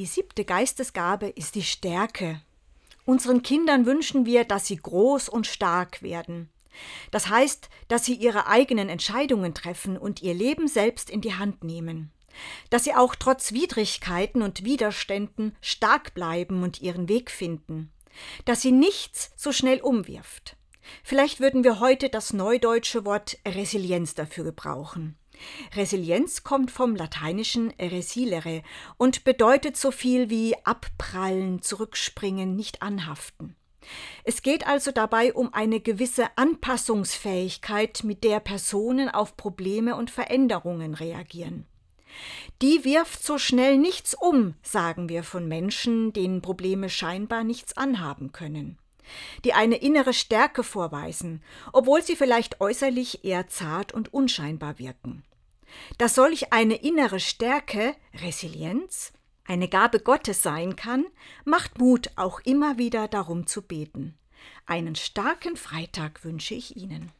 Die siebte Geistesgabe ist die Stärke. Unseren Kindern wünschen wir, dass sie groß und stark werden. Das heißt, dass sie ihre eigenen Entscheidungen treffen und ihr Leben selbst in die Hand nehmen. Dass sie auch trotz Widrigkeiten und Widerständen stark bleiben und ihren Weg finden. Dass sie nichts so schnell umwirft. Vielleicht würden wir heute das neudeutsche Wort Resilienz dafür gebrauchen. Resilienz kommt vom lateinischen resilere und bedeutet so viel wie abprallen, zurückspringen, nicht anhaften. Es geht also dabei um eine gewisse Anpassungsfähigkeit, mit der Personen auf Probleme und Veränderungen reagieren. Die wirft so schnell nichts um, sagen wir von Menschen, denen Probleme scheinbar nichts anhaben können die eine innere Stärke vorweisen, obwohl sie vielleicht äußerlich eher zart und unscheinbar wirken. Dass solch eine innere Stärke, Resilienz, eine Gabe Gottes sein kann, macht Mut, auch immer wieder darum zu beten. Einen starken Freitag wünsche ich Ihnen.